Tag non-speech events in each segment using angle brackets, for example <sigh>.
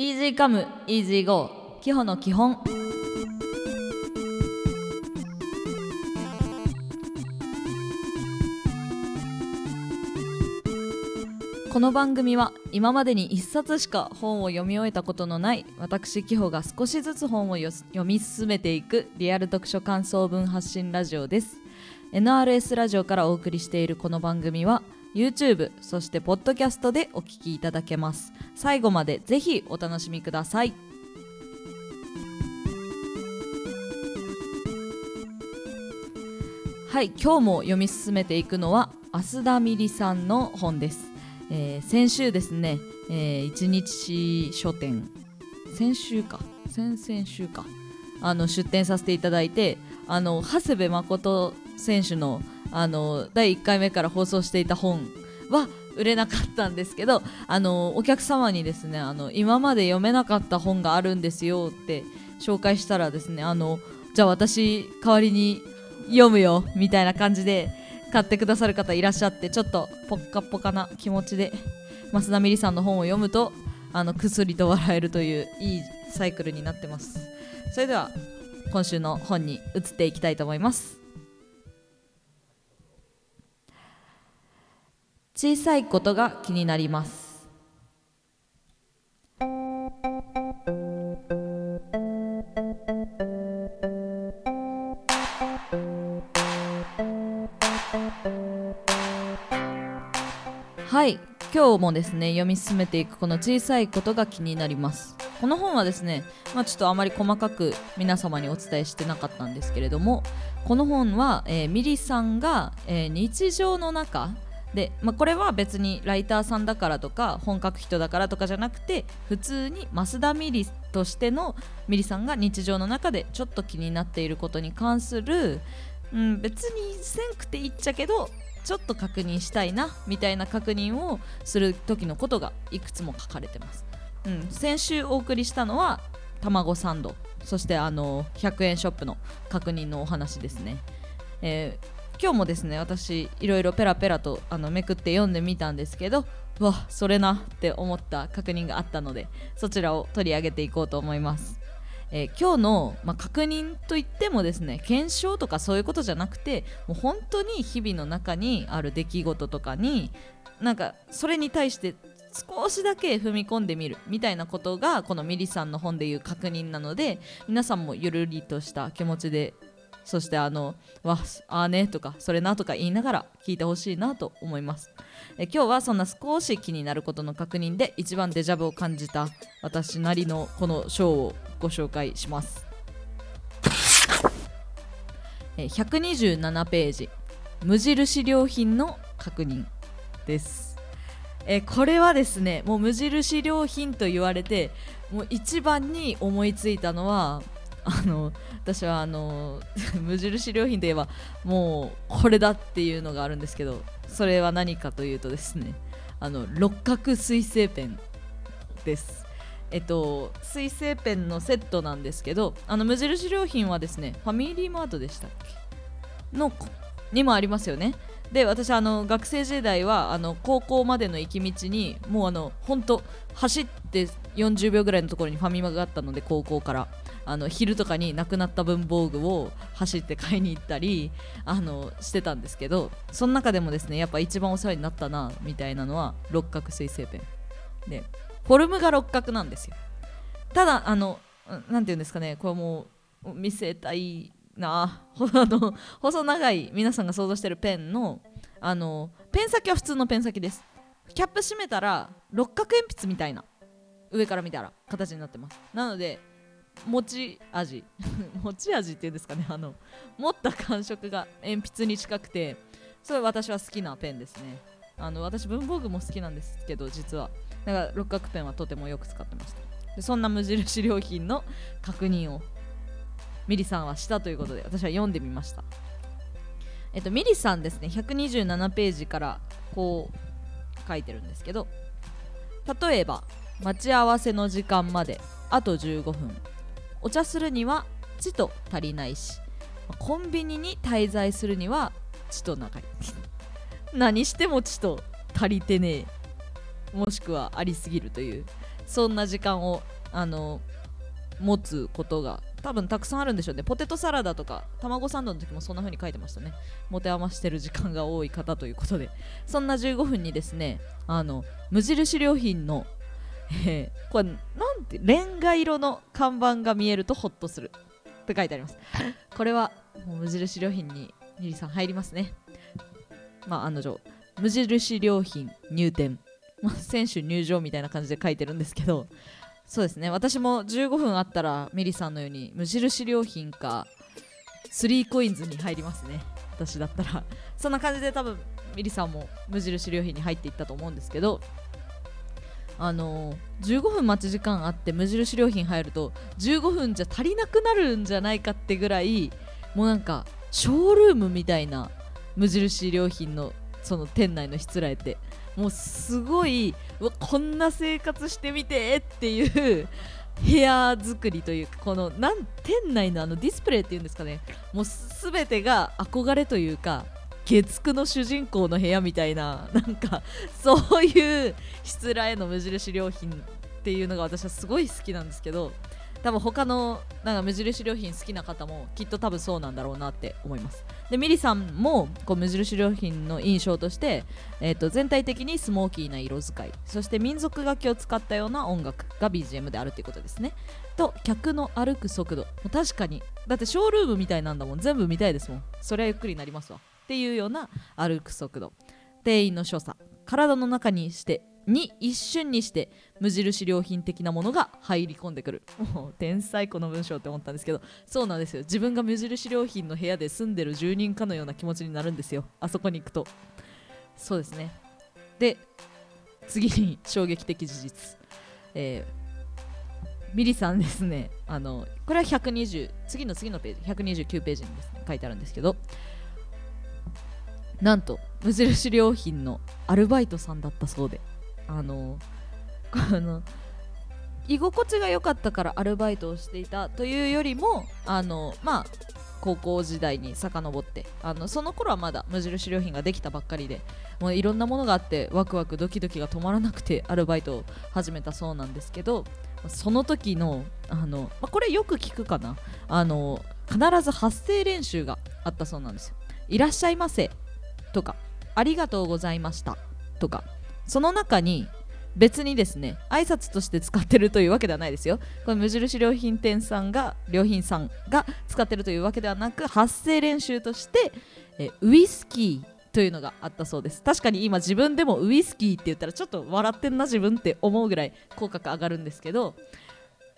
イージーカムイージーゴー基本の基本。この番組は今までに一冊しか本を読み終えたことのない私キホが少しずつ本をよ読み進めていくリアル読書感想文発信ラジオです。NRS ラジオからお送りしているこの番組は YouTube そしてポッドキャストでお聞きいただけます。最後までぜひお楽しみください。はい今日も読み進めていくのは増田美里さんの本です、えー先週ですね、えー一日書店先週か先々週かあの出展させていただいてあの長谷部誠選手のあの第1回目から放送していた本は売れなかったんですけどあのお客様にですねあの今まで読めなかった本があるんですよって紹介したらですねあのじゃあ私代わりに読むよみたいな感じで買ってくださる方いらっしゃってちょっとポッカポカな気持ちで増田美里さんの本を読むとあのくすりと笑えるといういいサイクルになってます。それでは今週の本に移っていきたいと思います。小さいことが気になります。はい今日もですね読み進めていくこの小さいことが気になります。この本はですね、まあ、ちょっとあまり細かく皆様にお伝えしてなかったんですけれどもこの本は、えーミリさんが、えー日常の中で、まあ、これは別にライターさんだからとか本書く人だからとかじゃなくて普通に増田ミリとしてのミリさんが日常の中でちょっと気になっていることに関する、うん、別にせんくていっちゃけどちょっと確認したいなみたいな確認をする時のことがいくつも書かれてます。うん、先週お送りしたのは卵サンドそしてあの100円ショップの確認のお話ですね。えー今日もですね私いろいろペラペラとあのめくって読んでみたんですけどうわそれなって思った確認があったのでそちらを取り上げていこうと思います。えー今日の、まあ、確認といってもですね検証とかそういうことじゃなくてもう本当に日々の中にある出来事とかになんかそれに対して少しだけ踏み込んでみるみたいなことがこのミリさんの本でいう確認なので皆さんもゆるりとした気持ちでそしてあの「わあーね」とか「それな」とか言いながら聞いてほしいなと思います。え今日はそんな少し気になることの確認で一番デジャブを感じた私なりのこの章をご紹介します。え127ページ。無印良品の確認です。えこれはですねもう無印良品と言われてもう一番に思いついたのはあの私はあの <laughs> 無印良品といえばもうこれだっていうのがあるんですけどそれは何かというとですねあの六角水性ペンです。えっと水性ペンのセットなんですけどあの無印良品はですねファミリーマートでしたっけ？のにもありますよね。で私あの学生時代はあの高校までの行き道にもうあの本当走って40秒ぐらいのところにファミマがあったので高校から。あの昼とかになくなった文房具を走って買いに行ったりあのしてたんですけどその中でもですねやっぱ一番お世話になったなみたいなのは六角水性ペンでフォルムが六角なんですよ。ただあのなんていうんですかねこれもう見せたいなあの細長い皆さんが想像してるペンのあのペン先は普通のペン先です。キャップ閉めたら六角鉛筆みたいな上から見たら形になってます。なので持ち味。<laughs> 持ち味っていうんですかね。あの持った感触が鉛筆に近くてそれ私は好きなペンですね。あの私文房具も好きなんですけど実は。だから六角ペンはとてもよく使ってました。でそんな無印良品の確認をミリさんはしたということで私は読んでみました。えっとミリさんですね。127ページからこう書いてるんですけど例えば待ち合わせの時間まであと15分。お茶するにはちと足りないしコンビニに滞在するにはちと長い <laughs> 何してもちと足りてねえ。もしくはありすぎるという。そんな時間をあの持つことが多分たくさんあるんでしょうね。ポテトサラダとか卵サンドの時もそんな風に書いてましたね。持て余してる時間が多い方ということで。そんな15分にですねあの無印良品の、えー、これなんてレンガ色の看板が見えるとホッとするって書いてあります。これはもう無印良品にミリさん入りますね。まあ案の定無印良品入店、ま、選手入場みたいな感じで書いてるんですけどそうですね。私も15分あったらミリさんのように無印良品か 3coins に入りますね。私だったら。そんな感じで多分ミリさんも無印良品に入っていったと思うんですけどあの、15分待ち時間あって無印良品入ると15分じゃ足りなくなるんじゃないかってぐらいもうなんかショールームみたいな無印良品のその店内のしつらえて。もうすごいわこんな生活してみてっていう部屋作りというかこのなん店内のあのディスプレイっていうんですかね。もう全てが憧れというか月9の主人公の部屋みたいななんかそういうしつらえの無印良品っていうのが私はすごい好きなんですけど多分他のなんか無印良品好きな方もきっと多分そうなんだろうなって思います。でミリさんもこう無印良品の印象として、えー、と全体的にスモーキーな色使いそして民族楽器を使ったような音楽が BGM であるということですね。と客の歩く速度。確かに。だってショールームみたいなんだもん。全部見たいですもん。それはゆっくりになりますわ。っていうような歩く速度。店員の所作。体の中にしてに一瞬にして無印良品的なものが入り込んでくるもう天才この文章って思ったんですけどそうなんですよ自分が無印良品の部屋で住んでる住人かのような気持ちになるんですよあそこに行くとそうですねで次に衝撃的事実、えー、ミリさんですねあのこれは120次の次のページ129ページにです、ね、書いてあるんですけどなんと無印良品のアルバイトさんだったそうで。あの <laughs> この居心地が良かったからアルバイトをしていたというよりもあのまあ高校時代に遡ってあのその頃はまだ無印良品ができたばっかりでもういろんなものがあってワクワクドキドキが止まらなくてアルバイトを始めたそうなんですけどその時のあの、まあ、これよく聞くかな。あの必ず発声練習があったそうなんですよ。いらっしゃいませ。とかありがとうございましたとかその中に別にですね挨拶として使ってるというわけではないですよ。これ無印良品店さんが良品さんが使ってるというわけではなく発声練習としてえウイスキーというのがあったそうです。確かに今自分でもウイスキーって言ったらちょっと笑ってんな自分って思うぐらい口角上がるんですけど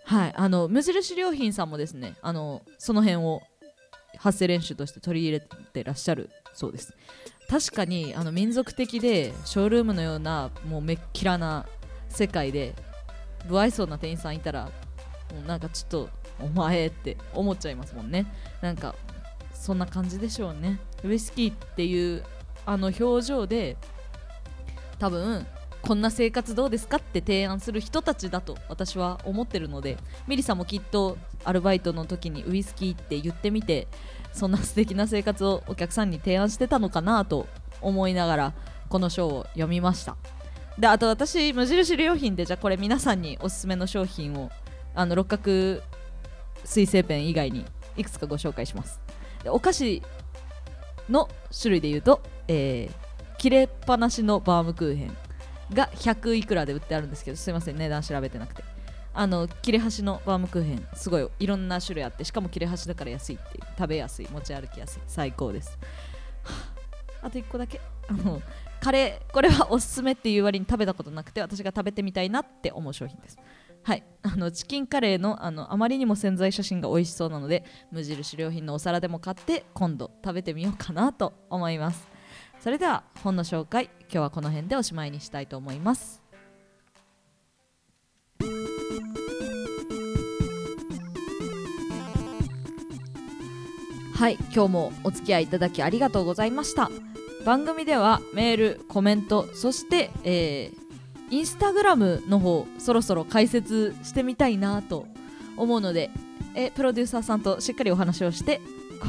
はいあの無印良品さんもですねあのその辺を発声練習として取り入れてらっしゃるそうです。確かにあの民族的でショールームのようなもうめっきらな世界で不愛想な店員さんいたらもうなんかちょっとお前って思っちゃいますもんね。なんかそんな感じでしょうね。ウイスキーっていうあの表情で多分こんな生活どうですかって提案する人たちだと私は思ってるのでミリさんもきっとアルバイトの時にウイスキーって言ってみてそんな素敵な生活をお客さんに提案してたのかなと思いながらこの章を読みました。であと私無印良品でじゃあこれ皆さんにおすすめの商品をあの六角水性ペン以外にいくつかご紹介します。でお菓子の種類で言うと、えー、切れっぱなしのバームクーヘン。が100いくらで売ってあるんですけどすいません値段調べてなくて。あの切れ端のバームクーヘンすごいいろんな種類あってしかも切れ端だから安いっていう食べやすい持ち歩きやすい最高です、あ。と1個だけ。あのカレーこれはおすすめっていう割に食べたことなくて私が食べてみたいなって思う商品です。はい。あのチキンカレーのあのあまりにも潜在写真が美味しそうなので無印良品のお皿でも買って今度食べてみようかなと思います。それでは本の紹介今日はこの辺でおしまいにしたいと思います。はい今日もお付き合いいただきありがとうございました。番組ではメールコメントそして、えー、インスタグラムの方そろそろ解説してみたいなと思うのでえプロデューサーさんとしっかりお話をして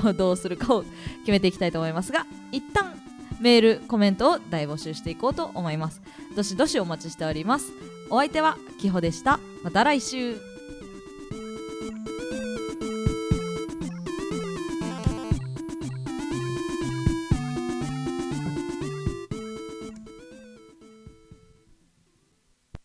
こうどうするかを決めていきたいと思いますが一旦メールコメントを大募集していこうと思います。どしどしお待ちしております。お相手はきほでした。また来週。